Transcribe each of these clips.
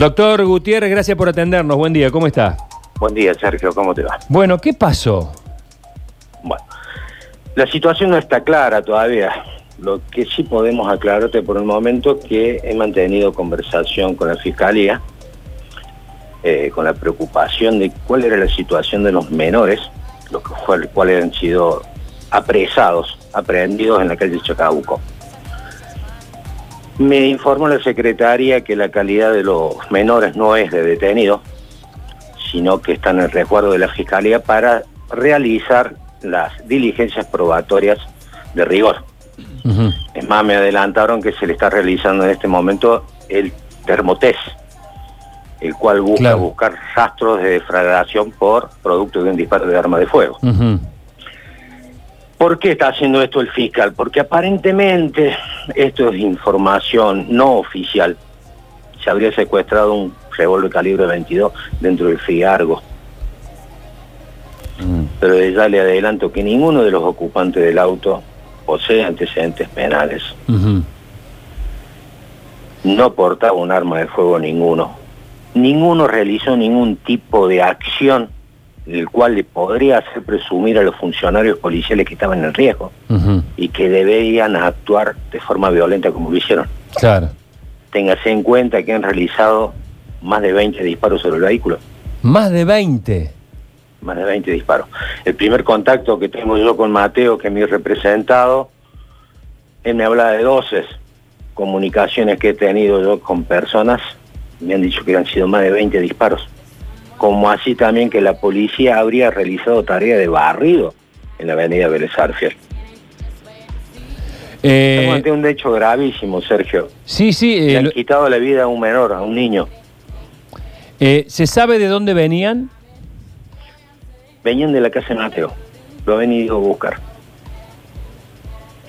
Doctor Gutiérrez, gracias por atendernos. Buen día, ¿cómo está? Buen día, Sergio, ¿cómo te va? Bueno, ¿qué pasó? Bueno, la situación no está clara todavía. Lo que sí podemos aclararte por el momento que he mantenido conversación con la Fiscalía, eh, con la preocupación de cuál era la situación de los menores, los cuales han sido apresados, aprehendidos en la calle Chacabuco. Me informó la secretaria que la calidad de los menores no es de detenido, sino que están en el resguardo de la Fiscalía para realizar las diligencias probatorias de rigor. Es más, me adelantaron que se le está realizando en este momento el termotest, el cual busca buscar rastros de defraudación por producto de un disparo de arma de fuego. ¿Por qué está haciendo esto el fiscal? Porque aparentemente, esto es información no oficial, se habría secuestrado un revólver calibre 22 dentro del Fiargo. Mm. Pero ya le adelanto que ninguno de los ocupantes del auto posee antecedentes penales. No portaba un arma de fuego ninguno. Ninguno realizó ningún tipo de acción el cual le podría hacer presumir a los funcionarios policiales que estaban en riesgo y que debían actuar de forma violenta como lo hicieron. Claro. Téngase en cuenta que han realizado más de 20 disparos sobre el vehículo. ¿Más de 20? Más de 20 disparos. El primer contacto que tengo yo con Mateo, que es mi representado, él me habla de 12 comunicaciones que he tenido yo con personas, me han dicho que han sido más de 20 disparos. Como así también que la policía habría realizado tarea de barrido en la avenida Vélez eh, un hecho gravísimo, Sergio. Sí, sí. Le han quitado la vida a un menor, a un niño. Eh, ¿Se sabe de dónde venían? Venían de la casa de Mateo. Lo han venido a buscar.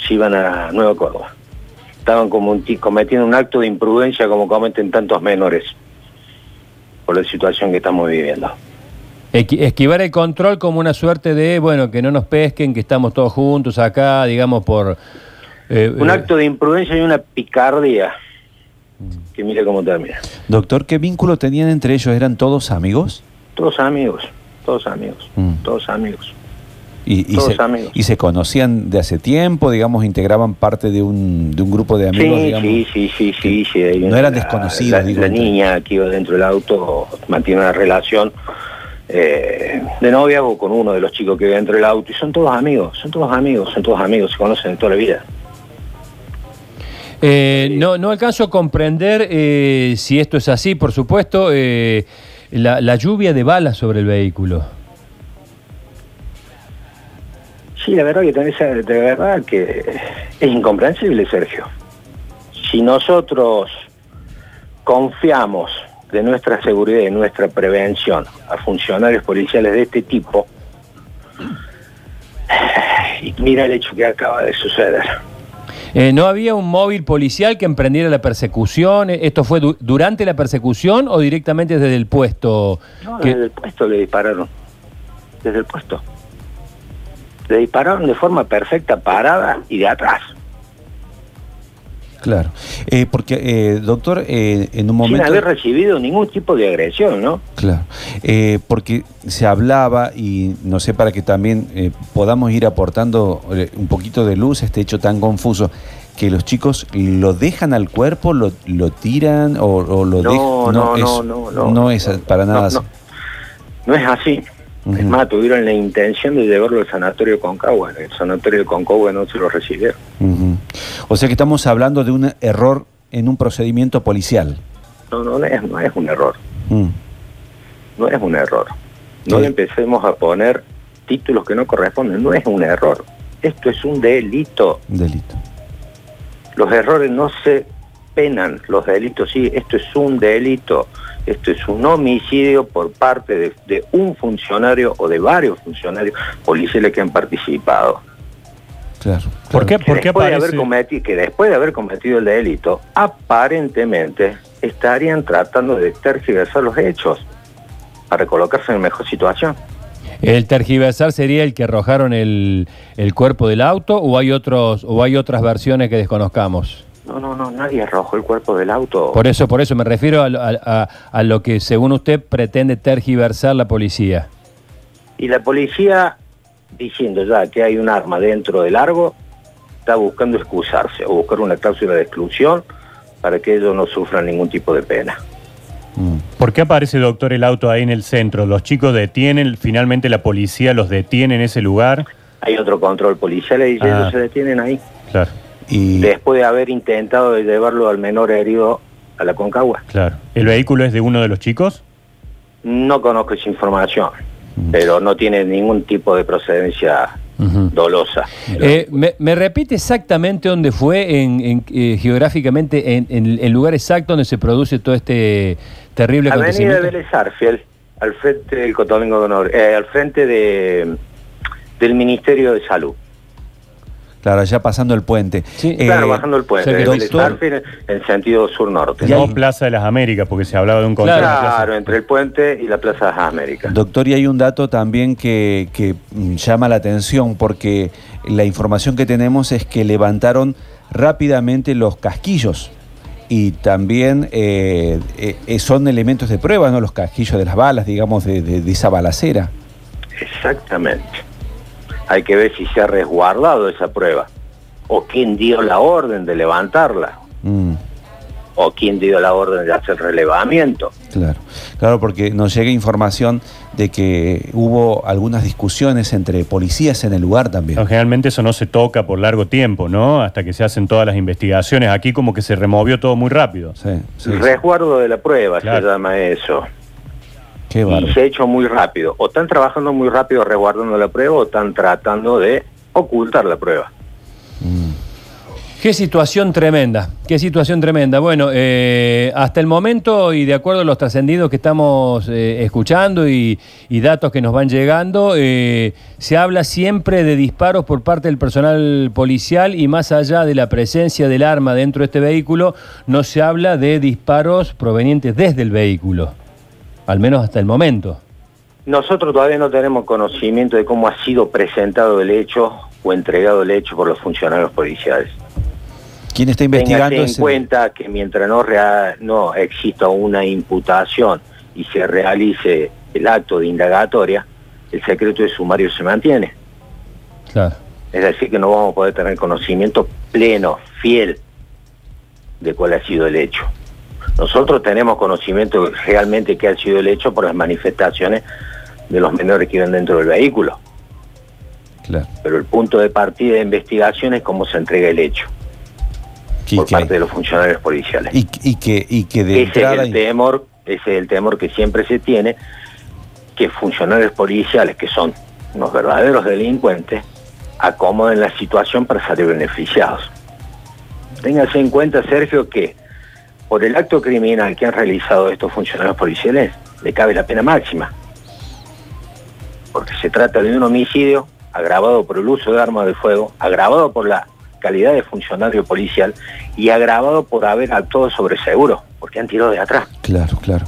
Se iban a Nueva Córdoba. Estaban como un, cometiendo un acto de imprudencia como cometen tantos menores por la situación que estamos viviendo. esquivar el control como una suerte de, bueno, que no nos pesquen, que estamos todos juntos acá, digamos, por... Eh, un eh, acto de imprudencia y una picardía que mire cómo termina. Doctor, ¿qué vínculo tenían entre ellos? ¿Eran todos amigos? Todos amigos, todos amigos, mm. todos amigos. Y, todos se, amigos. ¿Y se conocían de hace tiempo, digamos, integraban parte de un, de un grupo de amigos? Sí, sí, sí, sí, sí, sí, No eran desconocidos. La, digo, la niña que iba dentro del auto mantiene una relación eh, de novia o con uno de los chicos que iba dentro del auto y son todos amigos, son todos amigos, son todos amigos, se conocen de toda la vida. Eh, no, no alcanzo a comprender eh, si esto es así, por supuesto, eh, la, lluvia de balas sobre el vehículo. Sí, la verdad que de verdad que es incomprensible, Sergio. Si nosotros confiamos de nuestra seguridad y nuestra prevención a funcionarios policiales de este tipo, y mira el hecho que acaba de suceder. Eh, ¿No había un móvil policial que emprendiera la persecución? ¿Esto fue durante la persecución o directamente desde el puesto? No, desde el puesto le dispararon. Desde el puesto. Le dispararon de forma perfecta, parada y de atrás. Claro, eh, porque, eh, doctor, eh, en un momento... Sin haber recibido ningún tipo de agresión, ¿no? Claro, porque se hablaba, y no sé, para que también podamos ir aportando un poquito de luz a este hecho tan confuso, que los chicos lo dejan al cuerpo, lo, lo tiran o, lo dejan... No, no, no, no, no, no, es para nada así. No es así. Es más, tuvieron la intención de llevarlo al sanatorio de Concagua. El sanatorio de Concagua no se lo recibieron. O sea que estamos hablando de un error en un procedimiento policial. No, no, es, no es un error. Mm. No es un error. No le empecemos a poner títulos que no corresponden. No es un error. Esto es un delito. Delito. Los errores no se penan, los delitos sí. Esto es un delito. Esto es un homicidio por parte de, un funcionario o de varios funcionarios policiales que han participado. Claro. ¿Por qué, que, después de haber cometido, que después de haber cometido el delito, aparentemente estarían tratando de tergiversar los hechos para colocarse en mejor situación. ¿El tergiversar sería el que arrojaron el, el, cuerpo del auto o hay otros o hay otras versiones que desconozcamos? No, no, no, nadie arrojó el cuerpo del auto. Por eso, por eso me refiero a, lo- a- a- a lo que según usted pretende tergiversar la policía. Y la policía, diciendo ya que hay un arma dentro del largo, está buscando excusarse o buscar una cláusula de exclusión para que ellos no sufran ningún tipo de pena. Mm. ¿Por qué aparece, doctor, el auto ahí en el centro? ¿Los chicos detienen, finalmente la policía los detiene en ese lugar? Hay otro control policial y Ah. ellos se detienen ahí. Claro, Y Después de haber intentado de llevarlo al menor herido a la Concagua. claro. ¿El vehículo es de uno de los chicos? No conozco esa información, pero no tiene ningún tipo de procedencia dolosa. Eh, me, me repite exactamente dónde fue, en, en, eh, geográficamente, en, en el lugar exacto donde se produce todo este terrible Avenida acontecimiento? Vélez Arfiel, al frente del Cotolengo de Honor, eh, al frente de, del Ministerio de Salud. Claro, ya pasando el puente. Sí, Eh, claro, bajando el puente o sea doctor- Arfiel en sentido sur-norte. Hay- No Plaza de las Américas, porque se hablaba de un control. Claro. entre el puente y la Plaza de las Américas. Doctor, y hay un dato también que, que, mm, llama la atención porque la información que tenemos es que levantaron rápidamente los casquillos y también eh, eh, son elementos de prueba, ¿no? Los casquillos de las balas, digamos, de, de- de esa balacera. Exactamente. Hay que ver si se ha resguardado esa prueba. O quién dio la orden de levantarla. Mm, O quién dio la orden de hacer relevamiento. claro, claro, porque nos llega información de que hubo algunas discusiones entre policías en el lugar también. No, generalmente eso no se toca por largo tiempo, ¿no? Hasta que se hacen todas las investigaciones. Aquí como que se removió todo muy rápido. Sí, sí, sí. Resguardo de la prueba Claro. se llama eso. Qué Y se ha hecho muy rápido. O están trabajando muy rápido resguardando la prueba o están tratando de ocultar la prueba. Mm. Qué situación tremenda, qué situación tremenda. Bueno, eh, hasta el momento y de acuerdo a los trascendidos que estamos eh, escuchando y, y datos que nos van llegando, eh, se habla siempre de disparos por parte del personal policial y más allá de la presencia del arma dentro de este vehículo, no se habla de disparos provenientes desde el vehículo, al menos hasta el momento. Nosotros todavía no tenemos conocimiento de cómo ha sido presentado el hecho o entregado el hecho por los funcionarios policiales. ¿Quién está Téngase investigando en ese- cuenta que mientras no, rea- no exista una imputación y se realice el acto de indagatoria, el secreto de sumario se mantiene. Claro. Es decir, que no vamos a poder tener conocimiento pleno, fiel, de cuál ha sido el hecho. Nosotros tenemos conocimiento realmente que ha sido el hecho por las manifestaciones de los menores que iban dentro del vehículo. Claro. Pero el punto de partida de investigación es cómo se entrega el hecho por que- parte de los funcionarios policiales. y, y que, y que de ese es el temor, ese es el temor que siempre se tiene, que funcionarios policiales, que son unos verdaderos delincuentes, acomoden la situación para salir beneficiados. Téngase en cuenta, Sergio, que por el acto criminal que han realizado estos funcionarios policiales, le cabe la pena máxima. Porque se trata de un homicidio agravado por el uso de armas de fuego, agravado por la calidad de funcionario policial y agravado por haber actuado sobre seguro, porque han tirado de atrás. Claro, claro.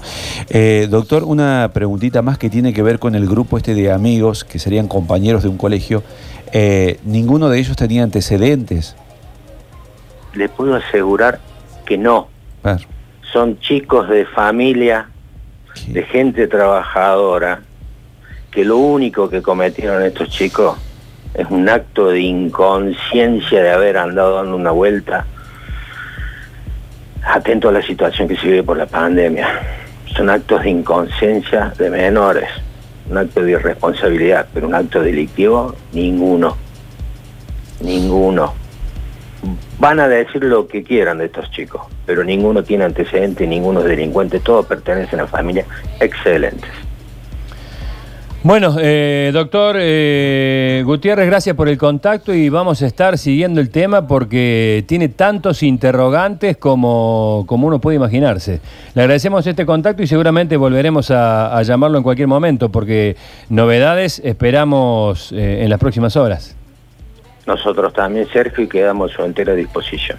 Eh, doctor, una preguntita más que tiene que ver con el grupo este de amigos que serían compañeros de un colegio. Eh, ninguno de ellos tenía antecedentes. Le puedo asegurar que no. Claro. Son chicos de familia, de gente trabajadora, que lo único que cometieron estos chicos es un acto de inconsciencia de haber andado dando una vuelta atento a la situación que se vive por la pandemia. Son actos de inconsciencia de menores, un acto de irresponsabilidad, pero un acto delictivo, ninguno. Ninguno. Van a decir lo que quieran de estos chicos, pero ninguno tiene antecedentes, ninguno es delincuente, todos pertenecen a familias excelentes. Bueno, eh, doctor eh, Gutiérrez, gracias por el contacto y vamos a estar siguiendo el tema porque tiene tantos interrogantes como, como uno puede imaginarse. Le agradecemos este contacto y seguramente volveremos a, llamarlo en cualquier momento porque novedades esperamos eh, en las próximas horas. Nosotros también, Sergio, y quedamos a su entera disposición.